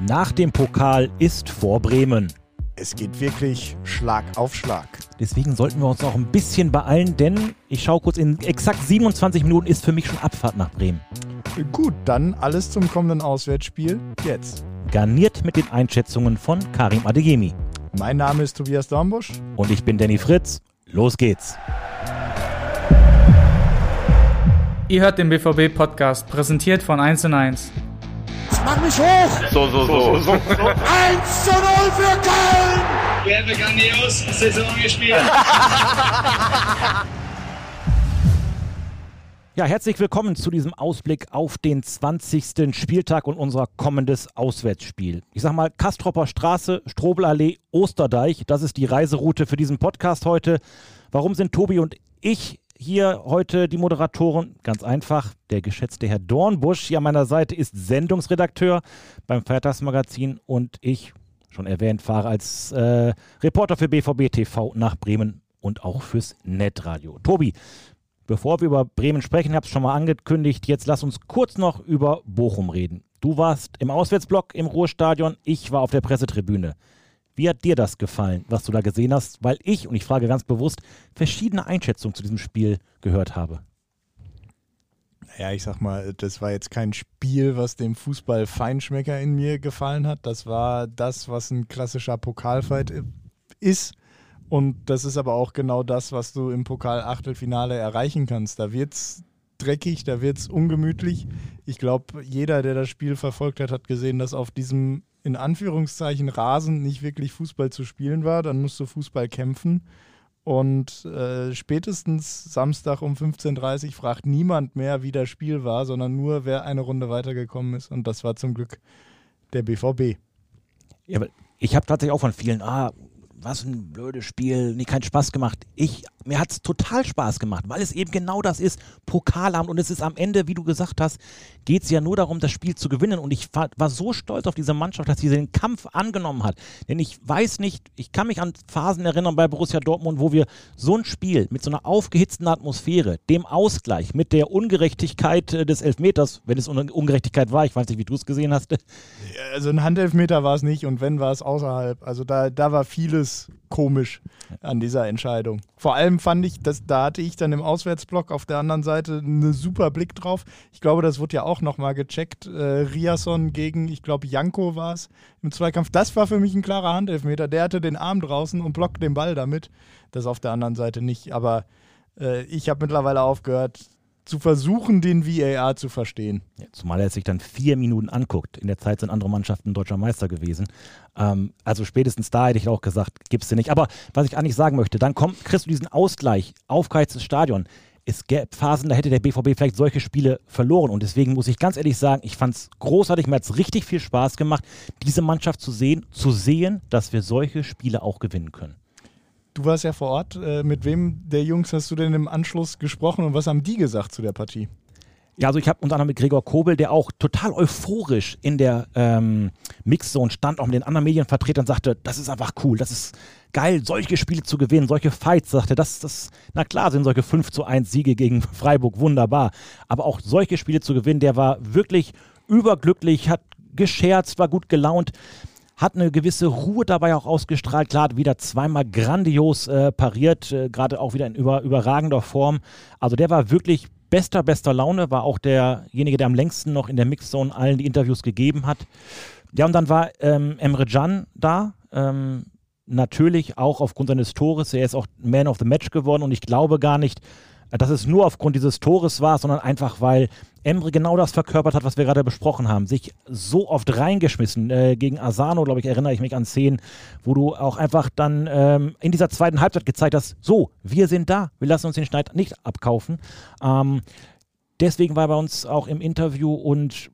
nach dem Pokal ist vor Bremen. Es geht wirklich Schlag auf Schlag. Deswegen sollten wir uns auch ein bisschen beeilen, denn ich schaue kurz, in exakt 27 Minuten ist für mich schon Abfahrt nach Bremen. Gut, dann alles zum kommenden Auswärtsspiel jetzt. Garniert mit den Einschätzungen von Karim Adeyemi. Mein Name ist Tobias Dornbusch. Und ich bin Danny Fritz. Los geht's. Ihr hört den BVB-Podcast, präsentiert von 1 und 1. Mach mich hoch! So, so, so. so, 1 zu 0 für Köln! Wir haben grandios Saison gespielt. Ja, herzlich willkommen zu diesem Ausblick auf den 20. Spieltag und unser kommendes Auswärtsspiel. Ich sag mal, Kastropper Straße, Strobelallee, Osterdeich, das ist die Reiseroute für diesen Podcast heute. Warum sind Tobi und ich hier heute die Moderatoren? Ganz einfach, der geschätzte Herr Dornbusch hier an meiner Seite ist Sendungsredakteur beim Feiertagsmagazin und ich, schon erwähnt, fahre als äh, Reporter für BVB TV nach Bremen und auch fürs Netradio. Tobi, bevor wir über Bremen sprechen, ich habe es schon mal angekündigt, jetzt lass uns kurz noch über Bochum reden. Du warst im Auswärtsblock im Ruhrstadion, ich war auf der Pressetribüne. Wie hat dir das gefallen, was du da gesehen hast? Weil ich, und ich frage ganz bewusst, verschiedene Einschätzungen zu diesem Spiel gehört habe. Ja, ich sag mal, das war jetzt kein Spiel, was dem Fußball-Feinschmecker in mir gefallen hat. Das war das, was ein klassischer Pokalfight ist. Und das ist aber auch genau das, was du im Pokal-Achtelfinale erreichen kannst. Da wird's dreckig, da wird's ungemütlich. Ich glaube, jeder, der das Spiel verfolgt hat, hat gesehen, dass auf diesem in Anführungszeichen Rasen nicht wirklich Fußball zu spielen war. Dann musst du Fußball kämpfen. Und äh, spätestens Samstag um 15.30 Uhr fragt niemand mehr, wie das Spiel war, sondern nur, wer eine Runde weitergekommen ist. Und das war zum Glück der BVB. Ja, aber ich habe tatsächlich auch von vielen, ah, was ein blödes Spiel, nie keinen Spaß gemacht. Ich, mir hat es total Spaß gemacht, weil es eben genau das ist, Pokalabend und es ist am Ende, wie du gesagt hast, geht es ja nur darum, das Spiel zu gewinnen und ich war, war, so stolz auf diese Mannschaft, dass sie den Kampf angenommen hat, denn ich weiß nicht, ich kann mich an Phasen erinnern bei Borussia Dortmund, wo wir so ein Spiel mit so einer aufgehitzten Atmosphäre, dem Ausgleich, mit der Ungerechtigkeit äh, des Elfmeters, wenn es Ungerechtigkeit war, ich weiß nicht, wie du es gesehen hast. Also ein Handelfmeter war es nicht und wenn war es außerhalb, also da, da war vieles komisch an dieser Entscheidung. Vor allem fand ich, dass, da hatte ich dann im Auswärtsblock auf der anderen Seite einen super Blick drauf. Ich glaube, das wurde ja auch nochmal gecheckt. Äh, Riasson gegen, ich glaube, Janko war es im Zweikampf. Das war für mich ein klarer Handelfmeter. Der hatte den Arm draußen und blockt den Ball damit. Das auf der anderen Seite nicht. Aber äh, ich habe mittlerweile aufgehört, zu versuchen, den VAR zu verstehen. Ja, zumal er sich dann vier Minuten anguckt. In der Zeit sind andere Mannschaften deutscher Meister gewesen. Ähm, also spätestens da hätte ich auch gesagt, gibst du nicht. Aber was ich eigentlich sagen möchte, dann kommt, kriegst du diesen Ausgleich, aufgeheiztes Stadion. Es gäbe Phasen, da hätte der BVB vielleicht solche Spiele verloren. Und deswegen muss ich ganz ehrlich sagen, ich fand es großartig, mir hat es richtig viel Spaß gemacht, diese Mannschaft zu sehen, zu sehen, dass wir solche Spiele auch gewinnen können. Du warst ja vor Ort. Äh, mit wem der Jungs hast du denn im Anschluss gesprochen und was haben die gesagt zu der Partie? Ja, also ich habe unter anderem mit Gregor Kobel, der auch total euphorisch in der ähm, Mixzone stand, auch mit den anderen Medienvertretern sagte, das ist einfach cool, das ist geil, solche Spiele zu gewinnen, solche Fights, sagte, das, das, na klar sind solche 5 zu 1 Siege gegen Freiburg wunderbar, aber auch solche Spiele zu gewinnen, der war wirklich überglücklich, hat gescherzt, war gut gelaunt hat eine gewisse Ruhe dabei auch ausgestrahlt. Klar, wieder zweimal grandios äh, pariert, äh, gerade auch wieder in über, überragender Form. Also der war wirklich bester, bester Laune, war auch derjenige, der am längsten noch in der Mixzone allen die Interviews gegeben hat. Ja, und dann war ähm, Emre Can da. Ähm, natürlich auch aufgrund seines Tores. Er ist auch Man of the Match geworden und ich glaube gar nicht, dass es nur aufgrund dieses Tores war, sondern einfach, weil Emre genau das verkörpert hat, was wir gerade besprochen haben. Sich so oft reingeschmissen. Äh, gegen Asano, glaube ich, erinnere ich mich an Szenen, wo du auch einfach dann ähm, in dieser zweiten Halbzeit gezeigt hast, so, wir sind da, wir lassen uns den Schneid nicht abkaufen. Ähm, deswegen war er bei uns auch im Interview und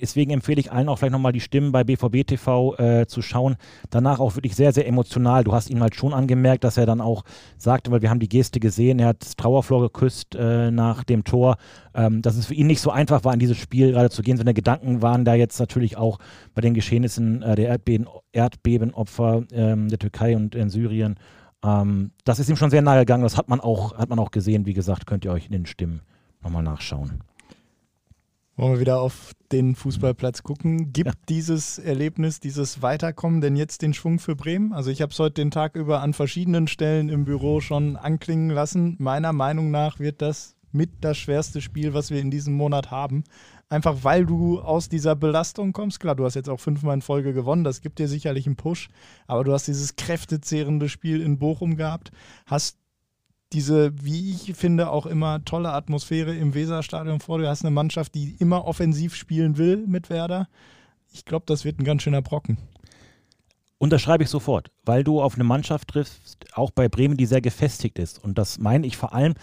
deswegen empfehle ich allen auch vielleicht nochmal die Stimmen bei BVB TV äh, zu schauen. Danach auch wirklich sehr, sehr emotional. Du hast ihn halt schon angemerkt, dass er dann auch sagte, weil wir haben die Geste gesehen, er hat das Trauerflor geküsst äh, nach dem Tor, ähm, dass es für ihn nicht so einfach war, in dieses Spiel gerade zu gehen. Seine Gedanken waren da jetzt natürlich auch bei den Geschehnissen äh, der Erdbeben, Erdbebenopfer ähm, der Türkei und in Syrien. Ähm, das ist ihm schon sehr nahe gegangen. Das hat man auch, hat man auch gesehen. Wie gesagt, könnt ihr euch in den Stimmen nochmal nachschauen. Wollen wir wieder auf den Fußballplatz gucken? Gibt ja. dieses Erlebnis, dieses Weiterkommen denn jetzt den Schwung für Bremen? Also ich habe es heute den Tag über an verschiedenen Stellen im Büro schon anklingen lassen. Meiner Meinung nach wird das mit das schwerste Spiel, was wir in diesem Monat haben. Einfach weil du aus dieser Belastung kommst. Klar, du hast jetzt auch fünfmal in Folge gewonnen, das gibt dir sicherlich einen Push. Aber du hast dieses kräftezehrende Spiel in Bochum gehabt, hast diese, wie ich finde, auch immer tolle Atmosphäre im Weserstadion vor. Du hast eine Mannschaft, die immer offensiv spielen will mit Werder. Ich glaube, das wird ein ganz schöner Brocken. Unterschreibe ich sofort, weil du auf eine Mannschaft triffst, auch bei Bremen, die sehr gefestigt ist. Und das meine ich vor allem,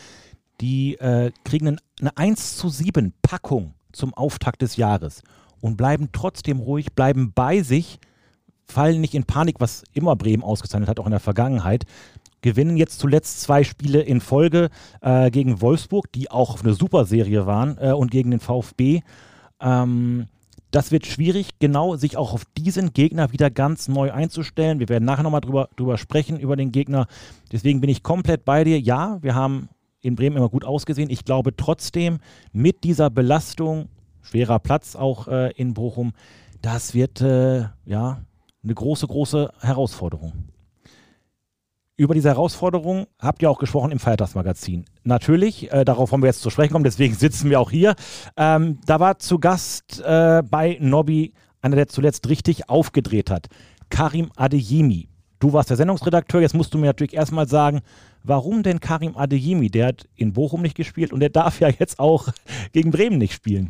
die äh, kriegen eine 1 zu 7 Packung zum Auftakt des Jahres und bleiben trotzdem ruhig, bleiben bei sich, fallen nicht in Panik, was immer Bremen ausgezeichnet hat, auch in der Vergangenheit, gewinnen jetzt zuletzt zwei Spiele in Folge äh, gegen Wolfsburg, die auch eine super Serie waren, äh, und gegen den VfB. Ähm, das wird schwierig, genau sich auch auf diesen Gegner wieder ganz neu einzustellen. Wir werden nachher nochmal drüber, drüber sprechen, über den Gegner. Deswegen bin ich komplett bei dir. Ja, wir haben in Bremen immer gut ausgesehen. Ich glaube trotzdem, mit dieser Belastung, schwerer Platz auch äh, in Bochum, das wird äh, ja eine große, große Herausforderung. Über diese Herausforderung habt ihr auch gesprochen im Feiertagsmagazin. Natürlich, äh, darauf wollen wir jetzt zu sprechen kommen, deswegen sitzen wir auch hier. Ähm, da war zu Gast äh, bei Nobby einer, der zuletzt richtig aufgedreht hat. Karim Adeyemi. Du warst der Sendungsredakteur, jetzt musst du mir natürlich erstmal sagen, warum denn Karim Adeyemi? Der hat in Bochum nicht gespielt und der darf ja jetzt auch gegen Bremen nicht spielen.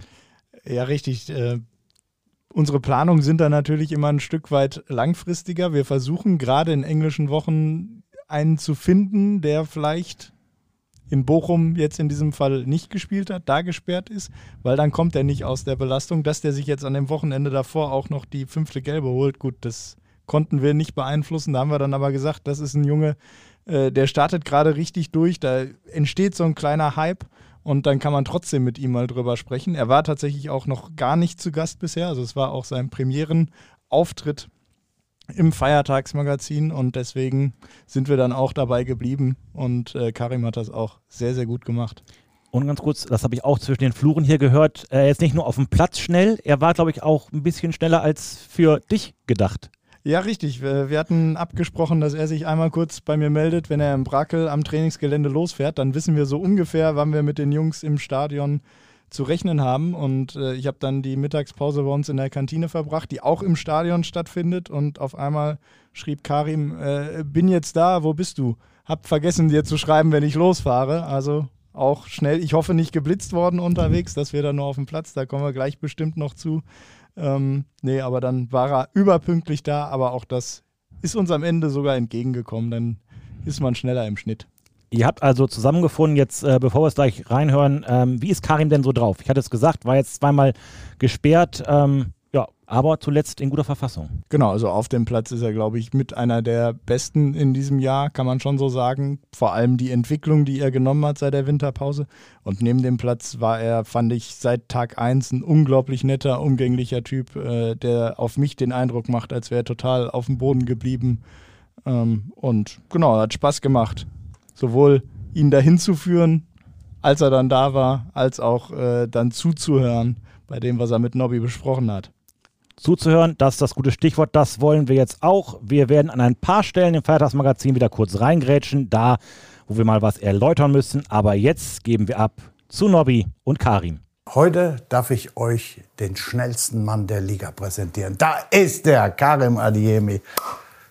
Ja, richtig. Äh, unsere Planungen sind da natürlich immer ein Stück weit langfristiger. Wir versuchen gerade in englischen Wochen einen zu finden, der vielleicht in Bochum jetzt in diesem Fall nicht gespielt hat, da gesperrt ist, weil dann kommt er nicht aus der Belastung, dass der sich jetzt an dem Wochenende davor auch noch die fünfte Gelbe holt. Gut, das konnten wir nicht beeinflussen. Da haben wir dann aber gesagt, das ist ein Junge, äh, der startet gerade richtig durch. Da entsteht so ein kleiner Hype und dann kann man trotzdem mit ihm mal drüber sprechen. Er war tatsächlich auch noch gar nicht zu Gast bisher. Also es war auch sein Premierenauftritt im Feiertagsmagazin und deswegen sind wir dann auch dabei geblieben und äh, Karim hat das auch sehr, sehr gut gemacht. Und ganz kurz, das habe ich auch zwischen den Fluren hier gehört, er ist nicht nur auf dem Platz schnell, er war, glaube ich, auch ein bisschen schneller als für dich gedacht. Ja, richtig. Wir, wir, hatten abgesprochen, dass er sich einmal kurz bei mir meldet, wenn er im Brakel am Trainingsgelände losfährt. Dann wissen wir so ungefähr, wann wir mit den Jungs im Stadion zu rechnen haben. Und äh, ich habe dann die Mittagspause bei uns in der Kantine verbracht, die auch im Stadion stattfindet. Und auf einmal schrieb Karim, äh, bin jetzt da, wo bist du? Hab vergessen dir zu schreiben, wenn ich losfahre. Also auch schnell, ich hoffe nicht geblitzt worden unterwegs, dass wir dann nur auf dem Platz, da kommen wir gleich bestimmt noch zu. Ähm, nee, aber dann war er überpünktlich da, aber auch das ist uns am Ende sogar entgegengekommen. Dann ist man schneller im Schnitt. Ihr habt also zusammengefunden, jetzt äh, bevor wir es gleich reinhören, ähm, wie ist Karim denn so drauf? Ich hatte es gesagt, war jetzt zweimal gesperrt, ähm, ja, aber zuletzt in guter Verfassung. Genau, also auf dem Platz ist er, glaube ich, mit einer der besten in diesem Jahr, kann man schon so sagen. Vor allem die Entwicklung, die er genommen hat seit der Winterpause. Und neben dem Platz war er, fand ich, seit Tag 1 ein unglaublich netter, umgänglicher Typ, äh, der auf mich den Eindruck macht, als wäre er total auf dem Boden geblieben. Ähm, und genau, hat Spaß gemacht sowohl ihn dahin zu führen, als er dann da war, als auch äh, dann zuzuhören bei dem, was er mit Nobby besprochen hat. Zuzuhören, das ist das gute Stichwort, das wollen wir jetzt auch. Wir werden an ein paar Stellen im Feiertagsmagazin wieder kurz reingrätschen, da wo wir mal was erläutern müssen. Aber jetzt geben wir ab zu Nobby und Karim. Heute darf ich euch den schnellsten Mann der Liga präsentieren. Da ist der, Karim Adiemi.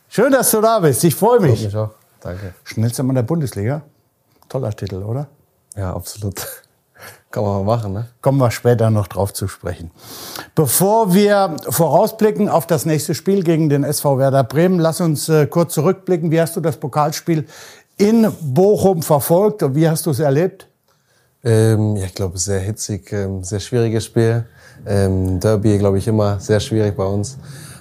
Schön, dass du da bist. Ich freue mich. Ich Danke. Schnellster Mann der Bundesliga. Toller Titel, oder? Ja, absolut. Kann man mal machen, ne? Kommen wir später noch drauf zu sprechen. Bevor wir vorausblicken auf das nächste Spiel gegen den SV Werder Bremen, lass uns äh, kurz zurückblicken. Wie hast du das Pokalspiel in Bochum verfolgt und wie hast du es erlebt? Ähm, ja, ich glaube, sehr hitzig, ähm, sehr schwieriges Spiel. Ähm, Derby, glaube ich, immer sehr schwierig bei uns.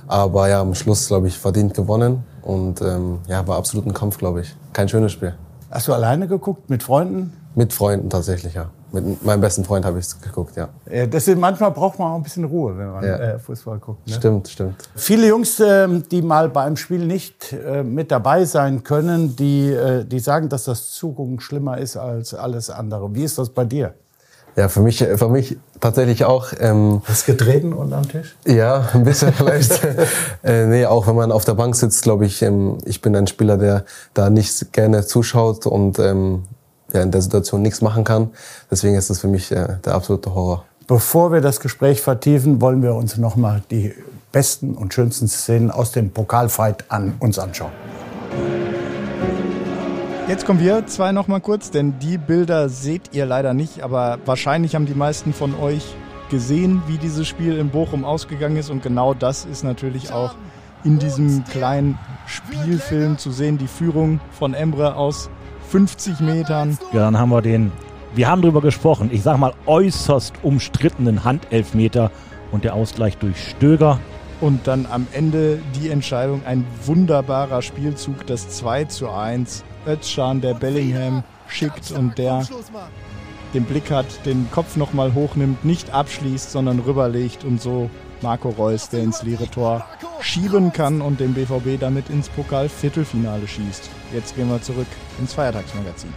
Aber ja, am Schluss, glaube ich, verdient gewonnen. Und ähm, ja, war absolut ein Kampf, glaube ich. Kein schönes Spiel. Hast du alleine geguckt, mit Freunden? Mit Freunden tatsächlich, ja. Mit meinem besten Freund habe ich es geguckt, ja. ja das ist, manchmal braucht man auch ein bisschen Ruhe, wenn man ja. äh, Fußball guckt. Ne? Stimmt, stimmt. Viele Jungs, äh, die mal beim Spiel nicht äh, mit dabei sein können, die, äh, die sagen, dass das Zugucken schlimmer ist als alles andere. Wie ist das bei dir? Ja, für mich, für mich tatsächlich auch. Ähm, Hast du getreten unterm Tisch? Ja, ein bisschen vielleicht. äh, nee, auch wenn man auf der Bank sitzt, glaube ich, ähm, ich bin ein Spieler, der da nicht gerne zuschaut und ähm, ja, in der Situation nichts machen kann. Deswegen ist das für mich äh, der absolute Horror. Bevor wir das Gespräch vertiefen, wollen wir uns nochmal die besten und schönsten Szenen aus dem Pokalfight an uns anschauen. Jetzt kommen wir zwei noch mal kurz, denn die Bilder seht ihr leider nicht, aber wahrscheinlich haben die meisten von euch gesehen, wie dieses Spiel in Bochum ausgegangen ist und genau das ist natürlich auch in diesem kleinen Spielfilm zu sehen, die Führung von Emre aus 50 Metern. Ja, dann haben wir den, wir haben drüber gesprochen, ich sag mal äußerst umstrittenen Handelfmeter und der Ausgleich durch Stöger. Und dann am Ende die Entscheidung, ein wunderbarer Spielzug, das 2 zu 1. Özcan, der Bellingham schickt und der den Blick hat, den Kopf nochmal hochnimmt, nicht abschließt, sondern rüberlegt und so Marco Reus, der ins leere Tor schieben kann und den BVB damit ins Pokal-Viertelfinale schießt. Jetzt gehen wir zurück ins Feiertagsmagazin.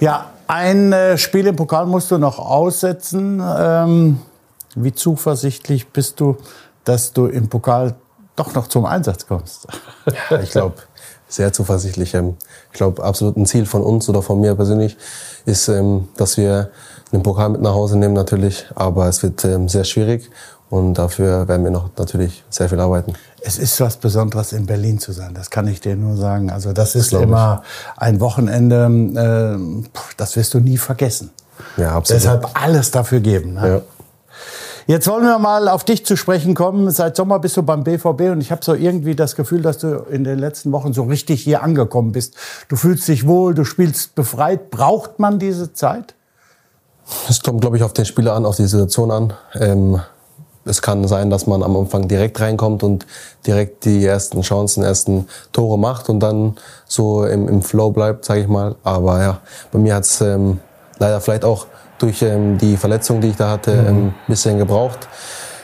Ja, ein äh, Spiel im Pokal musst du noch aussetzen. Ähm, wie zuversichtlich bist du, dass du im Pokal doch noch zum Einsatz kommst? Ja, ich glaube, sehr zuversichtlich. Ähm, ich glaube, absolut ein Ziel von uns oder von mir persönlich ist, ähm, dass wir den Pokal mit nach Hause nehmen natürlich. Aber es wird ähm, sehr schwierig und dafür werden wir noch natürlich sehr viel arbeiten. Es ist was Besonderes, in Berlin zu sein. Das kann ich dir nur sagen. Also das ist immer ein Wochenende, das wirst du nie vergessen. Ja, absolut. Deshalb alles dafür geben. Ne? Ja. Jetzt wollen wir mal auf dich zu sprechen kommen. Seit Sommer bist du beim BVB und ich habe so irgendwie das Gefühl, dass du in den letzten Wochen so richtig hier angekommen bist. Du fühlst dich wohl, du spielst befreit. Braucht man diese Zeit? Es kommt, glaube ich, auf den Spieler an, auf die Situation an. Ähm, es kann sein, dass man am Anfang direkt reinkommt und direkt die ersten Chancen, ersten Tore macht und dann so im, im Flow bleibt, sage ich mal. Aber ja, bei mir hat's ähm, leider vielleicht auch durch ähm, die Verletzung, die ich da hatte, Mhm. ähm, ein bisschen gebraucht.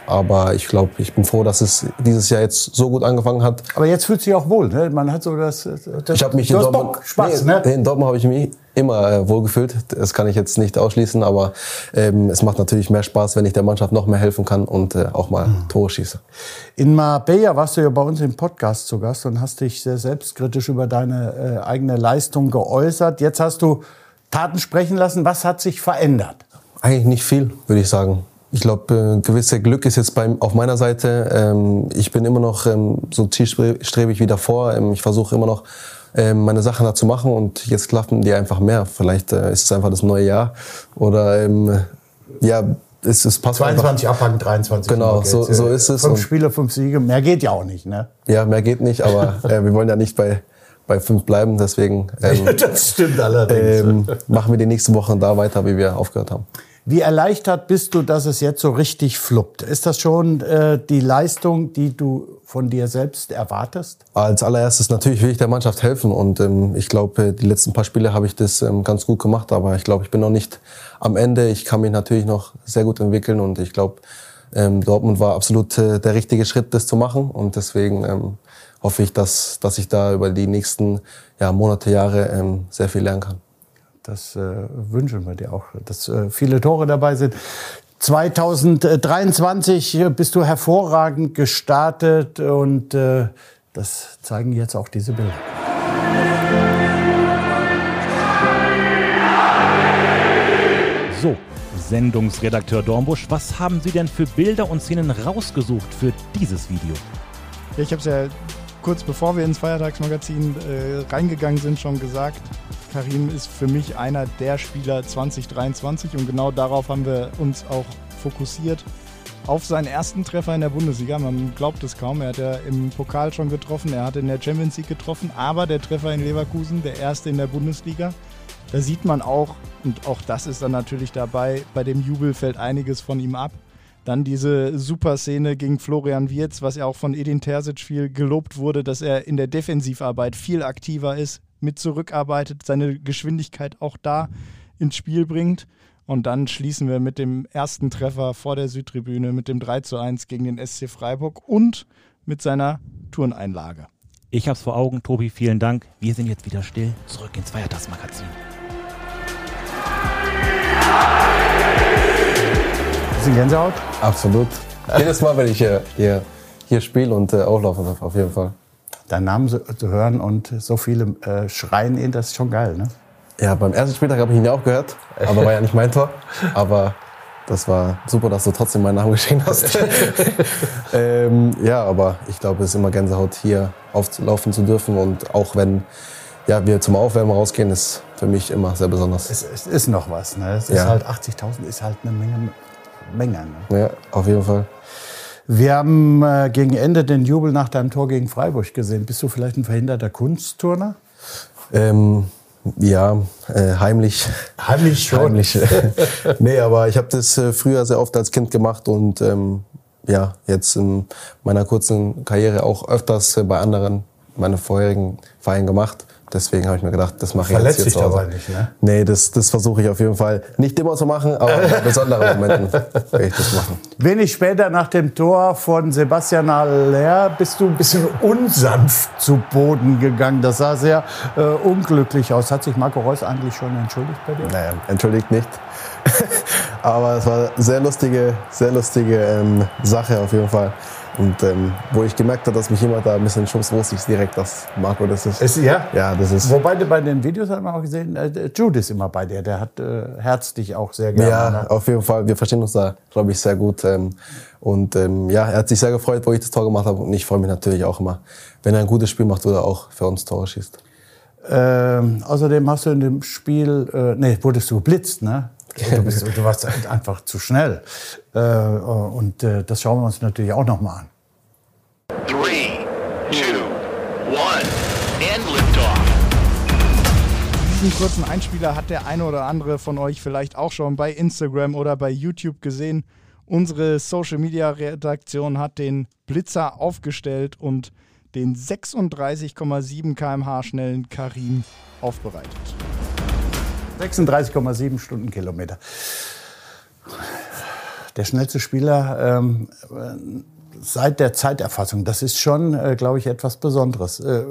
Aber ich glaube, ich bin froh, dass es dieses Jahr jetzt so gut angefangen hat. Aber jetzt fühlt sich auch wohl. Ne? Man hat so das. das Ich habe mich in Dortmund, Spaß, nee, ne? in Dortmund habe ich mich immer äh, wohlgefühlt. Das kann ich jetzt nicht ausschließen, aber ähm, es macht natürlich mehr Spaß, wenn ich der Mannschaft noch mehr helfen kann und äh, auch mal Mhm. Tore schieße. In Marbella warst du ja bei uns im Podcast zu Gast und hast dich sehr selbstkritisch über deine äh, eigene Leistung geäußert. Jetzt hast du Taten sprechen lassen. Was hat sich verändert? Eigentlich nicht viel, würde ich sagen. Ich glaube, äh, gewisse Glück ist jetzt beim, auf meiner Seite. Ähm, ich bin immer noch ähm, so zielstrebig wie davor. Ähm, ich versuche immer noch ähm, meine Sachen da zu machen und jetzt klappen die einfach mehr. Vielleicht äh, ist es einfach das neue Jahr oder ähm, ja, es, es passt einfach. 22 abhaken, 23. Genau, so- so ist es. Fünf Spiele, fünf Siege. Mehr geht ja auch nicht, ne? Ja, mehr geht nicht, aber äh, wir wollen ja nicht bei, bei fünf bleiben. Deswegen ähm, das stimmt allerdings. ähm, machen wir die nächsten Wochen da weiter, wie wir aufgehört haben. Wie erleichtert bist du, dass es jetzt so richtig fluppt? Ist das schon äh, die Leistung, die du von dir selbst erwartest? Als allererstes natürlich will ich der Mannschaft helfen und ähm, ich glaube, die letzten paar Spiele habe ich das ähm, ganz gut gemacht, aber ich glaube, ich bin noch nicht am Ende. Ich kann mich natürlich noch sehr gut entwickeln und ich glaube, ähm, Dortmund war absolut äh, der richtige Schritt, das zu machen und deswegen ähm, hoffe ich, dass, dass ich da über die nächsten ja, Monate, Jahre ähm, sehr viel lernen kann. Das äh, wünschen wir dir auch, dass äh, viele Tore dabei sind. 2023 bist du hervorragend gestartet und äh, das zeigen jetzt auch diese Bilder. So, Sendungsredakteur Dornbusch, was haben Sie denn für Bilder und Szenen rausgesucht für dieses Video? Ich habe es ja kurz bevor wir ins Feiertagsmagazin äh, reingegangen sind schon gesagt. Karim ist für mich einer der Spieler 2023 und genau darauf haben wir uns auch fokussiert. Auf seinen ersten Treffer in der Bundesliga. Man glaubt es kaum. Er hat ja im Pokal schon getroffen, er hat in der Champions League getroffen, aber der Treffer in Leverkusen, der erste in der Bundesliga. Da sieht man auch, und auch das ist dann natürlich dabei, bei dem Jubel fällt einiges von ihm ab. Dann diese super Szene gegen Florian Wirz, was ja auch von Edin Terzic viel gelobt wurde, dass er in der Defensivarbeit viel aktiver ist, mit zurückarbeitet, seine Geschwindigkeit auch da ins Spiel bringt. Und dann schließen wir mit dem ersten Treffer vor der Südtribüne, mit dem 3 zu 1 gegen den SC Freiburg und mit seiner Turneinlage. Ich hab's vor Augen, Tobi, vielen Dank. Wir sind jetzt wieder still. Zurück ins Feiertagsmagazin. Bisschen Gänsehaut? Absolut. Jedes Mal, wenn ich hier, hier, hier spiele und äh, auflaufen darf, auf jeden Fall. Deinen Namen so, zu hören und so viele äh, schreien ihn, das ist schon geil, ne? Ja, beim ersten Spieltag habe ich ihn ja auch gehört, aber war ja nicht mein Tor. Aber das war super, dass du trotzdem meinen Namen geschrieben hast. ähm, ja, aber ich glaube, es ist immer Gänsehaut, hier auflaufen zu dürfen. Und auch wenn ja, wir zum Aufwärmen rausgehen, ist für mich immer sehr besonders. Es, es ist noch was, ne? Es Ja. ist halt 80.000 ist halt eine Menge, Menge ne? Ja, auf jeden Fall. Wir haben äh, gegen Ende den Jubel nach deinem Tor gegen Freiburg gesehen. Bist du vielleicht ein verhinderter Kunstturner? Ähm, ja, äh, heimlich. Heimlich Heimlich. nee, aber ich habe das äh, früher sehr oft als Kind gemacht und ähm, ja, jetzt in meiner kurzen Karriere auch öfters äh, bei anderen, meinen vorherigen Vereinen gemacht. Deswegen habe ich mir gedacht, das mache ich Verletzt jetzt hier dich dabei nicht, ne? Nee, das, das versuche ich auf jeden Fall nicht immer zu machen, aber bei besonderen Momenten werde ich das machen. Wenig später nach dem Tor von Sebastian Aller bist du ein bisschen unsanft zu Boden gegangen. Das sah sehr äh, unglücklich aus. Hat sich Marco Reus eigentlich schon entschuldigt bei dir? Naja, entschuldigt nicht. Aber es war eine sehr lustige, sehr lustige ähm, Sache auf jeden Fall. Und ähm, wo ich gemerkt habe, dass mich jemand da ein bisschen schubst, wusste ich direkt, dass Marco das ist. Ist, ja? ja, das ist. Wobei du bei den Videos hat man auch gesehen, äh, Jude ist immer bei dir. Der hat äh, Herz dich auch sehr gerne. Ja, ne? auf jeden Fall. Wir verstehen uns da, glaube ich, sehr gut. Ähm, und ähm, ja, er hat sich sehr gefreut, wo ich das Tor gemacht habe. Und ich freue mich natürlich auch immer, wenn er ein gutes Spiel macht oder auch für uns Tore schießt. Ähm, außerdem hast du in dem Spiel, äh, nee, wurdest du geblitzt, ne? Du, bist, du warst einfach zu schnell. Äh, und äh, das schauen wir uns natürlich auch noch mal an. Three, two, one, and liftoff. Diesen kurzen Einspieler hat der eine oder andere von euch vielleicht auch schon bei Instagram oder bei YouTube gesehen. Unsere Social Media Redaktion hat den Blitzer aufgestellt und den 36,7 km/h schnellen Karim aufbereitet. 36,7 Stundenkilometer. Der schnellste Spieler ähm, äh, seit der Zeiterfassung. Das ist schon, äh, glaube ich, etwas Besonderes. Äh,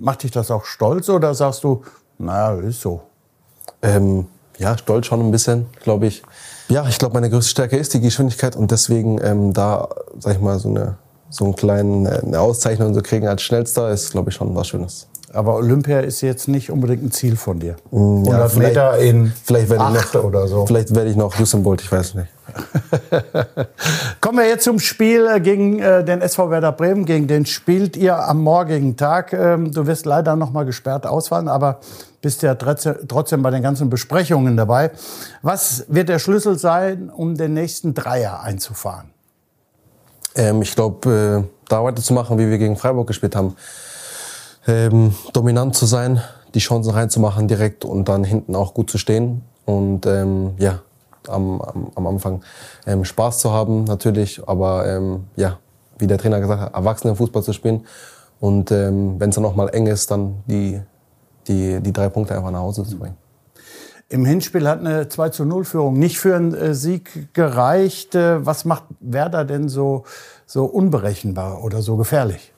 macht dich das auch stolz oder sagst du, naja, ist so? Ähm, ja, stolz schon ein bisschen, glaube ich. Ja, ich glaube, meine größte Stärke ist die Geschwindigkeit und deswegen ähm, da, sag ich mal, so eine, so einen kleinen, äh, eine Auszeichnung zu kriegen als Schnellster ist, glaube ich, schon was Schönes. Aber Olympia ist jetzt nicht unbedingt ein Ziel von dir. Mm, ja, 100 vielleicht- Meter in Vielleicht werde ich noch, oder so. Vielleicht werde ich noch Bolt, ich weiß nicht. Kommen wir jetzt zum Spiel äh, gegen äh, den SV Werder Bremen. Gegen den spielt ihr am morgigen Tag. Ähm, du wirst leider noch mal gesperrt ausfallen, aber bist ja trotzdem trotzdem bei den ganzen Besprechungen dabei. Was wird der Schlüssel sein, um den nächsten Dreier einzufahren? Ähm, ich glaube, äh, da weiterzumachen, wie wir gegen Freiburg gespielt haben. Ähm, dominant zu sein, die Chancen reinzumachen direkt und dann hinten auch gut zu stehen. Und ähm, ja, am, am, am Anfang ähm, Spaß zu haben natürlich, aber ähm, ja, wie der Trainer gesagt hat, Erwachsenenfußball zu spielen. Und ähm, wenn es dann auch mal eng ist, dann die, die, die drei Punkte einfach nach Hause zu bringen. Im Hinspiel hat eine 2 zu 0 Führung nicht für einen äh, Sieg gereicht. Äh, Was macht Werder denn so, so unberechenbar oder so gefährlich?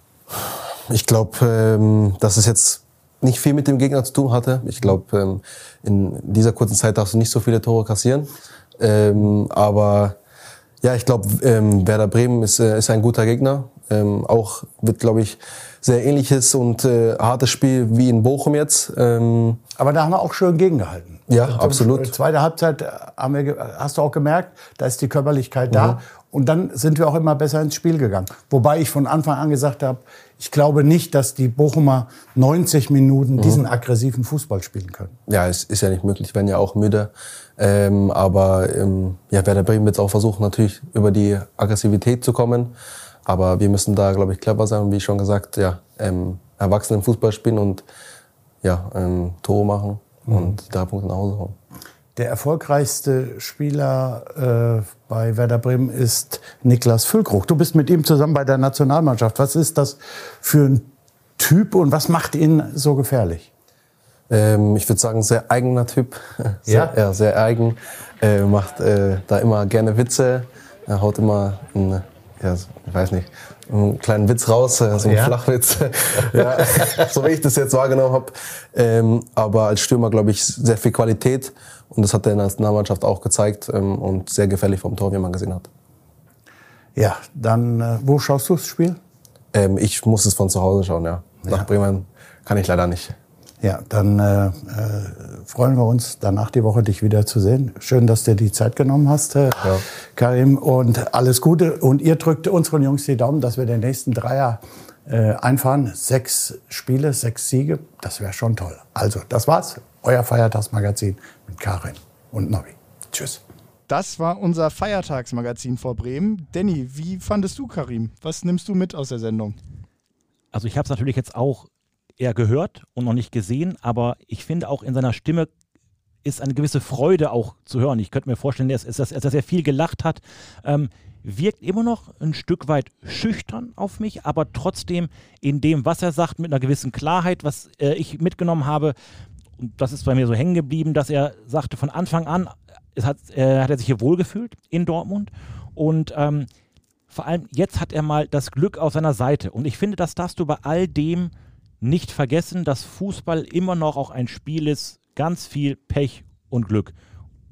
Ich glaube, ähm, dass es jetzt nicht viel mit dem Gegner zu tun hatte. Ich glaube, ähm, in dieser kurzen Zeit darfst du nicht so viele Tore kassieren. Ähm, aber ja, ich glaube, ähm, Werder Bremen ist, äh, ist ein guter Gegner. Ähm, auch wird, glaube ich, sehr ähnliches und äh, hartes Spiel wie in Bochum jetzt. Ähm, Aber da haben wir auch schön gegengehalten. Ja, Also, absolut. Zweite Halbzeit äh, haben wir, hast du auch gemerkt, da ist die Körperlichkeit da. Und dann sind wir auch immer besser ins Spiel gegangen. Wobei ich von Anfang an gesagt habe, ich glaube nicht, dass die Bochumer 90 Minuten diesen aggressiven Fußball spielen können. ja, es ist ja nicht möglich, werden ja auch müde. Ähm, aber ähm, ja, Werder Bremen wird auch versuchen, natürlich über die Aggressivität zu kommen. Aber wir müssen da, glaube ich, clever sein und wie schon gesagt, ja, ähm, erwachsenen Fußball spielen und ja, ähm, Tore machen und die drei Punkte nach Hause holen. Der erfolgreichste Spieler äh, bei Werder Bremen ist Niklas Füllkrug. Du bist mit ihm zusammen bei der Nationalmannschaft. Was ist das für ein Typ und was macht ihn so gefährlich? Ähm, ich würde sagen, sehr eigener Typ. Sehr, Ja? ja? sehr eigen. Äh, macht äh, da immer gerne Witze. Er haut immer einen, ja, ich weiß nicht, einen kleinen Witz raus, äh, so einen Ja? Flachwitz. ja, so wie ich das jetzt wahrgenommen habe. Ähm, aber als Stürmer, glaube ich, sehr viel Qualität Und das hat er in der Nationalmannschaft auch gezeigt ähm, und sehr gefährlich vom Tor, wie man gesehen hat. Ja, dann, äh, wo schaust du das Spiel? Ähm, ich muss es von zu Hause schauen, ja. Nach Ja. Bremen kann ich leider nicht. Ja, dann äh, äh, freuen wir uns, danach die Woche dich wieder zu sehen. Schön, dass du die Zeit genommen hast, äh, Karim. Und alles Gute. Und ihr drückt unseren Jungs die Daumen, dass wir den nächsten Dreier äh, einfahren. Sechs Spiele, sechs Siege. Das wäre schon toll. Also, das war's. Euer Feiertagsmagazin mit Karim und Nobby. Tschüss. Das war unser Feiertagsmagazin vor Bremen. Danny, wie fandest du Karim? Was nimmst du mit aus der Sendung? Also ich habe es natürlich jetzt auch eher gehört und noch nicht gesehen, aber ich finde auch in seiner Stimme ist eine gewisse Freude auch zu hören. Ich könnte mir vorstellen, dass, dass, dass er viel gelacht hat. Ähm, wirkt immer noch ein Stück weit schüchtern auf mich, aber trotzdem in dem, was er sagt, mit einer gewissen Klarheit, was äh, ich mitgenommen habe, und das ist bei mir so hängen geblieben, dass er sagte von Anfang an, hat, äh, hat er sich hier wohlgefühlt in Dortmund und ähm, vor allem jetzt hat er mal das Glück auf seiner Seite. Und ich finde, das darfst du bei all dem nicht vergessen, dass Fußball immer noch auch ein Spiel ist, ganz viel Pech und Glück.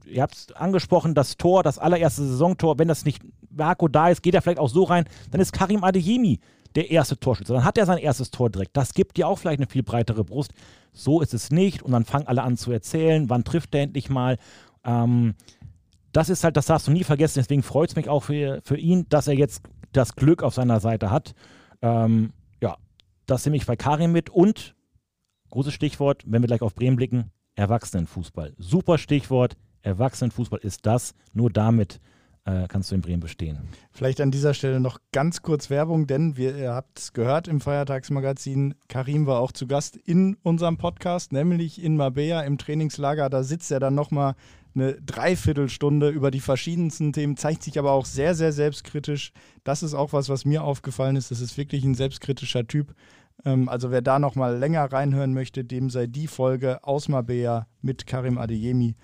Ihr habt es angesprochen, das Tor, das allererste Saisontor, wenn das nicht Marco da ist, geht er vielleicht auch so rein, dann ist Karim Adeyemi der erste Torschütze. Dann hat er sein erstes Tor direkt. Das gibt dir auch vielleicht eine viel breitere Brust. So ist es nicht. Und dann fangen alle an zu erzählen, wann trifft er endlich mal. Ähm, das ist halt, das darfst du nie vergessen. Deswegen freut es mich auch für, für ihn, dass er jetzt das Glück auf seiner Seite hat. Ähm, ja, das nehme ich bei Karim mit. Und, großes Stichwort, wenn wir gleich auf Bremen blicken, Erwachsenenfußball. Super Stichwort. Erwachsenenfußball ist das. Nur damit äh, kannst du in Bremen bestehen. Vielleicht an dieser Stelle noch ganz kurz Werbung, denn wir, ihr habt es gehört im Feiertagsmagazin, Karim war auch zu Gast in unserem Podcast, nämlich in Marbella im Trainingslager. Da sitzt er dann nochmal eine Dreiviertelstunde über die verschiedensten Themen, zeigt sich aber auch sehr, sehr selbstkritisch. Das ist auch was, was mir aufgefallen ist. Das ist wirklich ein selbstkritischer Typ. Ähm, also wer da nochmal länger reinhören möchte, dem sei die Folge aus Marbella mit Karim Adeyemi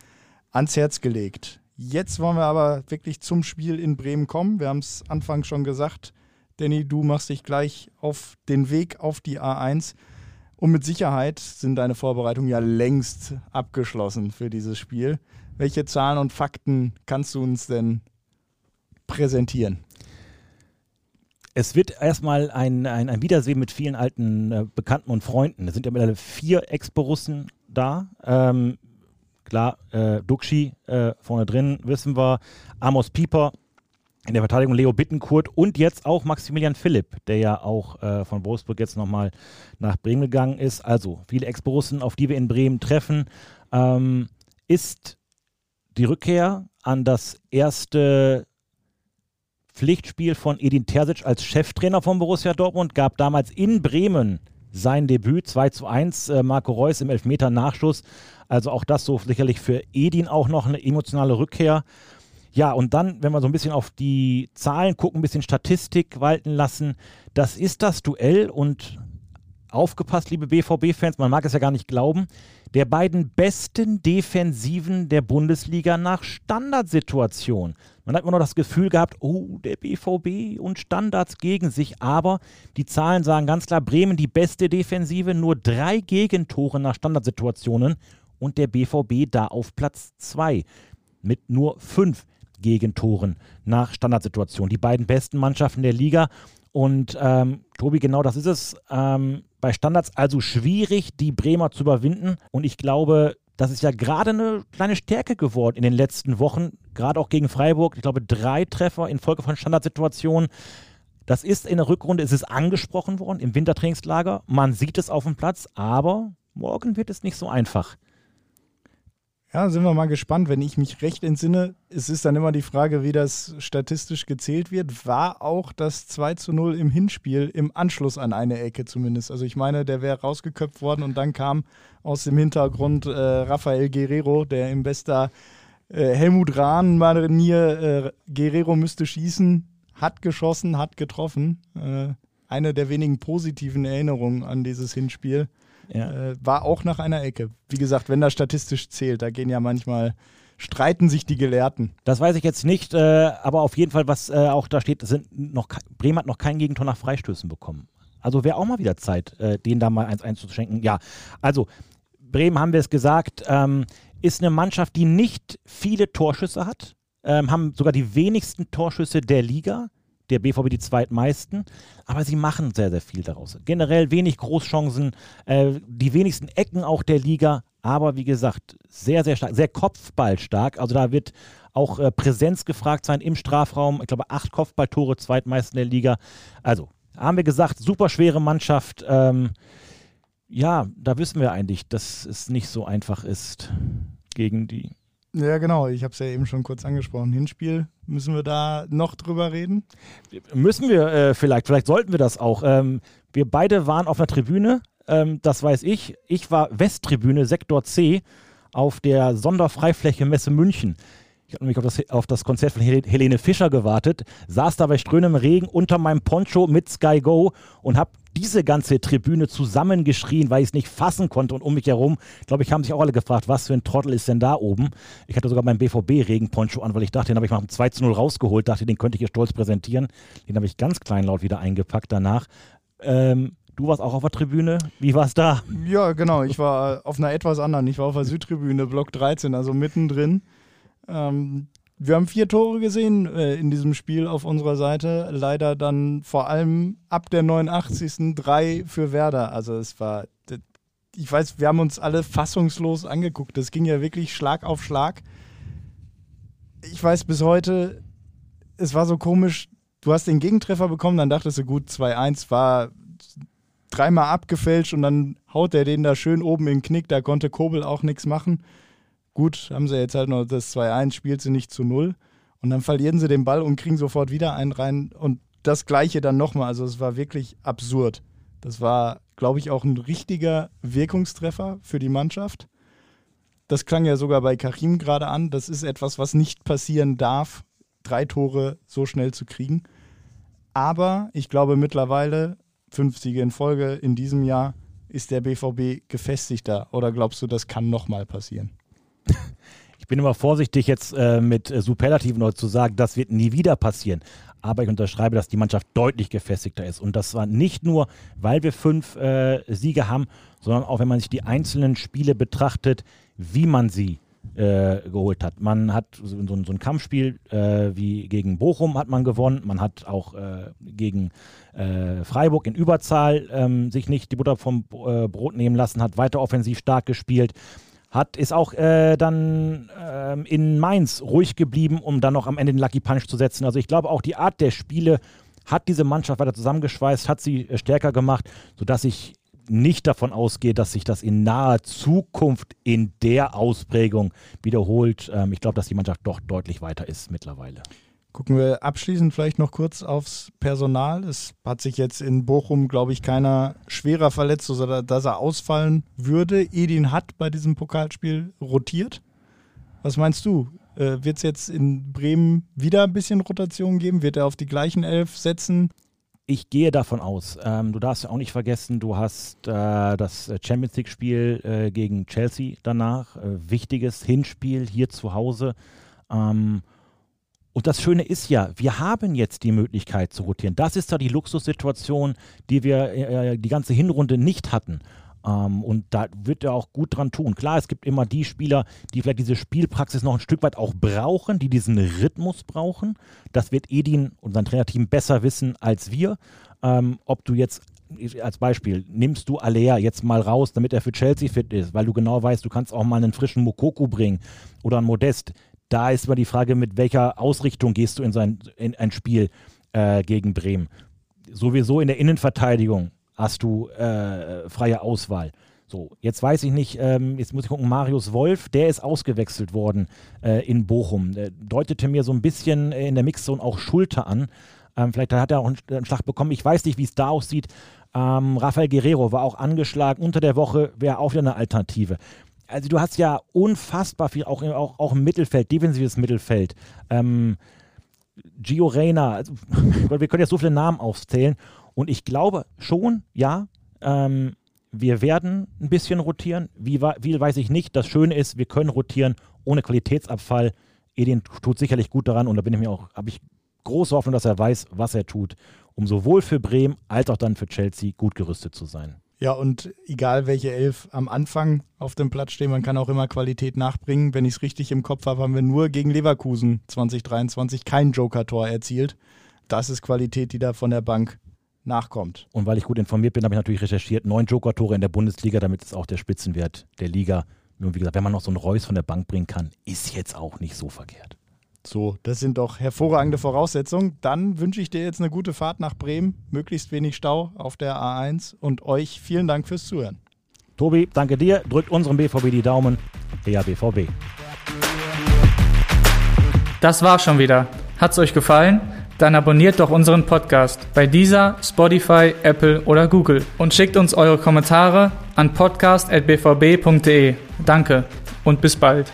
ans Herz gelegt. Jetzt wollen wir aber wirklich zum Spiel in Bremen kommen. Wir haben es anfangs schon gesagt. Danny, du machst dich gleich auf den Weg auf die A1. Und mit Sicherheit sind deine Vorbereitungen ja längst abgeschlossen für dieses Spiel. Welche Zahlen und Fakten kannst du uns denn präsentieren? Es wird erstmal ein, ein, ein Wiedersehen mit vielen alten äh, Bekannten und Freunden. Es sind ja mittlerweile vier Ex-Borussen da. Ähm, klar, äh, Duxi äh, vorne drin, wissen wir. Amos Pieper in der Verteidigung, Leo Bittenkurt und jetzt auch Maximilian Philipp, der ja auch äh, von Wolfsburg jetzt nochmal nach Bremen gegangen ist. Also viele Ex-Borussen, auf die wir in Bremen treffen. Ähm, ist die Rückkehr an das erste Pflichtspiel von Edin Terzic als Cheftrainer von Borussia Dortmund, gab damals in Bremen sein Debüt 2 zu 1, äh, Marco Reus im Elfmeter Nachschuss. Also auch das so sicherlich für Edin auch noch eine emotionale Rückkehr. Ja, und dann, wenn wir so ein bisschen auf die Zahlen gucken, ein bisschen Statistik walten lassen, das ist das Duell und aufgepasst, liebe BVB-Fans, man mag es ja gar nicht glauben, der beiden besten Defensiven der Bundesliga nach Standardsituation. Man hat immer noch das Gefühl gehabt, oh, der BVB und Standards gegen sich, aber die Zahlen sagen ganz klar, Bremen die beste Defensive, nur drei Gegentore nach Standardsituationen und der BVB da auf Platz zwei mit nur fünf Gegentoren nach Standardsituationen. Die beiden besten Mannschaften der Liga. Und ähm, Tobi, genau das ist es. Ähm, bei Standards also schwierig, die Bremer zu überwinden. Und ich glaube, das ist ja gerade eine kleine Stärke geworden in den letzten Wochen, gerade auch gegen Freiburg. Ich glaube, drei Treffer in Folge von Standardsituationen. Das ist in der Rückrunde, es ist angesprochen worden im Wintertrainingslager. Man sieht es auf dem Platz, aber morgen wird es nicht so einfach. Ja, sind wir mal gespannt. Wenn ich mich recht entsinne, es ist dann immer die Frage, wie das statistisch gezählt wird. War auch das 2 zu 0 im Hinspiel im Anschluss an eine Ecke zumindest. Also ich meine, der wäre rausgeköpft worden und dann kam aus dem Hintergrund äh, Rafael Guerrero, der im bester äh, Helmut Rahn-Manier äh, Guerrero müsste schießen, hat geschossen, hat getroffen. Äh, eine der wenigen positiven Erinnerungen an dieses Hinspiel. Ja. Äh, war auch nach einer Ecke. Wie gesagt, wenn das statistisch zählt, da gehen ja manchmal, streiten sich die Gelehrten. Das weiß ich jetzt nicht, äh, aber auf jeden Fall, was äh, auch da steht, sind noch, Bremen hat noch kein Gegentor nach Freistößen bekommen. Also wäre auch mal wieder Zeit, äh, denen da mal eins einzuschenken. Ja, also Bremen haben wir es gesagt, ähm, ist eine Mannschaft, die nicht viele Torschüsse hat, ähm, haben sogar die wenigsten Torschüsse der Liga. Der BVB die zweitmeisten, aber sie machen sehr, sehr viel daraus. Generell wenig Großchancen, äh, die wenigsten Ecken auch der Liga, aber wie gesagt, sehr, sehr stark, sehr kopfballstark. Also da wird auch äh, Präsenz gefragt sein im Strafraum. Ich glaube, acht Kopfballtore, zweitmeisten der Liga. Also, haben wir gesagt, super schwere Mannschaft. Ähm, ja, da wissen wir eigentlich, dass es nicht so einfach ist gegen die. Ja, genau. Ich habe es ja eben schon kurz angesprochen. Hinspiel, müssen wir da noch drüber reden? Müssen wir äh, vielleicht, vielleicht sollten wir das auch. Ähm, wir beide waren auf einer Tribüne, ähm, das weiß ich. Ich war Westtribüne, Sektor C, auf der Sonderfreifläche Messe München. Ich habe nämlich auf das, auf das, Konzert von Helene Fischer gewartet, saß da bei strömendem Regen unter meinem Poncho mit Sky Go und habe diese ganze Tribüne zusammengeschrien, weil ich es nicht fassen konnte. Und um mich herum, glaube ich, haben sich auch alle gefragt, was für ein Trottel ist denn da oben? Ich hatte sogar meinen BVB-Regenponcho an, weil ich dachte, den habe ich mal um 2 zu 0 rausgeholt, dachte, den könnte ich hier stolz präsentieren. Den habe ich ganz kleinlaut wieder eingepackt danach. Ähm, Du warst auch auf der Tribüne. Wie war es da? Ja, genau. Ich war auf einer etwas anderen. Ich war auf der Südtribüne, Block 13, also mittendrin. Ähm, wir haben vier Tore gesehen äh, in diesem Spiel auf unserer Seite. Leider dann vor allem ab der 89. drei für Werder. Also es war, ich weiß, wir haben uns alle fassungslos angeguckt. Das ging ja wirklich Schlag auf Schlag. Ich weiß bis heute, es war so komisch. Du hast den Gegentreffer bekommen, dann dachtest du, gut, 2-1 war dreimal abgefälscht und dann haut er den da schön oben in den Knick. Da konnte Kobel auch nichts machen. Gut, haben sie jetzt halt noch das 2-1, spielt sie nicht zu null. Und dann verlieren sie den Ball und kriegen sofort wieder einen rein. Und das Gleiche dann nochmal. Also es war wirklich absurd. Das war, glaube ich, auch ein richtiger Wirkungstreffer für die Mannschaft. Das klang ja sogar bei Karim gerade an. Das ist etwas, was nicht passieren darf, drei Tore so schnell zu kriegen. Aber ich glaube mittlerweile fünf Siege in Folge in diesem Jahr, ist der BVB gefestigter oder glaubst du, das kann nochmal passieren? Ich bin immer vorsichtig jetzt äh, mit äh, Superlativen heute zu sagen, das wird nie wieder passieren. Aber ich unterschreibe, dass die Mannschaft deutlich gefestigter ist. Und das war nicht nur, weil wir fünf äh, Siege haben, sondern auch, wenn man sich die einzelnen Spiele betrachtet, wie man sie äh, geholt hat. Man hat so, so, ein Kampfspiel äh, wie gegen Bochum hat man gewonnen. Man hat auch äh, gegen äh, Freiburg in Überzahl ähm, sich nicht die Butter vom äh, Brot nehmen lassen, hat weiter offensiv stark gespielt. Hat, ist auch äh, dann ähm, in Mainz ruhig geblieben, um dann noch am Ende den Lucky Punch zu setzen. Also ich glaube auch die Art der Spiele hat diese Mannschaft weiter zusammengeschweißt, hat sie stärker gemacht, sodass ich nicht davon ausgehe, dass sich das in naher Zukunft in der Ausprägung wiederholt. Ähm, ich glaube, dass die Mannschaft doch deutlich weiter ist mittlerweile. Gucken wir abschließend vielleicht noch kurz aufs Personal. Es hat sich jetzt in Bochum, glaube ich, keiner schwerer verletzt, dass er ausfallen würde. Edin hat bei diesem Pokalspiel rotiert. Was meinst du? Äh, Wird es jetzt in Bremen wieder ein bisschen Rotation geben? Wird er auf die gleichen elf setzen? ich gehe davon aus. Ähm, du darfst ja auch nicht vergessen, du hast äh, das Champions League-Spiel äh, gegen Chelsea danach. Äh, wichtiges Hinspiel hier zu Hause. Ähm, und das Schöne ist ja, wir haben jetzt die Möglichkeit zu rotieren. Das ist da die Luxussituation, die wir äh, die ganze Hinrunde nicht hatten. Ähm, und da wird er auch gut dran tun. Klar, es gibt immer die Spieler, die vielleicht diese Spielpraxis noch ein Stück weit auch brauchen, die diesen Rhythmus brauchen. Das wird Edin und sein Trainerteam besser wissen als wir. Ähm, ob du jetzt als Beispiel, nimmst du Alea jetzt mal raus, damit er für Chelsea fit ist, weil du genau weißt, du kannst auch mal einen frischen Mokoko bringen oder einen Modest. Da ist immer die Frage, mit welcher Ausrichtung gehst du in, sein, in ein Spiel äh, gegen Bremen. Sowieso in der Innenverteidigung hast du äh, freie Auswahl. So, jetzt weiß ich nicht, ähm, jetzt muss ich gucken, Marius Wolf, der ist ausgewechselt worden äh, in Bochum. Der deutete mir so ein bisschen in der Mixzone auch Schulter an. Ähm, vielleicht hat er auch einen, einen, Schlag bekommen. Ich weiß nicht, wie es da aussieht. Ähm, Rafael Guerrero war auch angeschlagen. Unter der Woche wäre auch wieder eine Alternative. Also du hast ja unfassbar viel, auch, auch, auch im Mittelfeld, defensives Mittelfeld. Ähm, Gio Reyna, also, wir können ja so viele Namen aufzählen. Und ich glaube schon, ja, ähm, wir werden ein bisschen rotieren. Wie viel weiß ich nicht. Das Schöne ist, wir können rotieren ohne Qualitätsabfall. Edin tut sicherlich gut daran und da bin ich mir auch, habe ich große Hoffnung, dass er weiß, was er tut, um sowohl für Bremen als auch dann für Chelsea gut gerüstet zu sein. Ja, und egal welche Elf am Anfang auf dem Platz stehen, man kann auch immer Qualität nachbringen. Wenn ich es richtig im Kopf habe, haben wir nur gegen Leverkusen 2023 kein Joker-Tor erzielt. Das ist Qualität, die da von der Bank nachkommt. Und weil ich gut informiert bin, habe ich natürlich recherchiert, neun Joker-Tore in der Bundesliga, damit ist auch der Spitzenwert der Liga. Nur wie gesagt, wenn man noch so einen Reus von der Bank bringen kann, ist jetzt auch nicht so verkehrt. So, das sind doch hervorragende Voraussetzungen. Dann wünsche ich dir jetzt eine gute Fahrt nach Bremen, möglichst wenig Stau auf der A1 und euch vielen Dank fürs Zuhören. Tobi, danke dir. Drückt unserem BVB die Daumen. Der BVB. Das war schon wieder. Hat's euch gefallen? Dann abonniert doch unseren Podcast bei dieser, Spotify, Apple oder Google und schickt uns eure Kommentare an podcast.bvb.de. Danke und bis bald.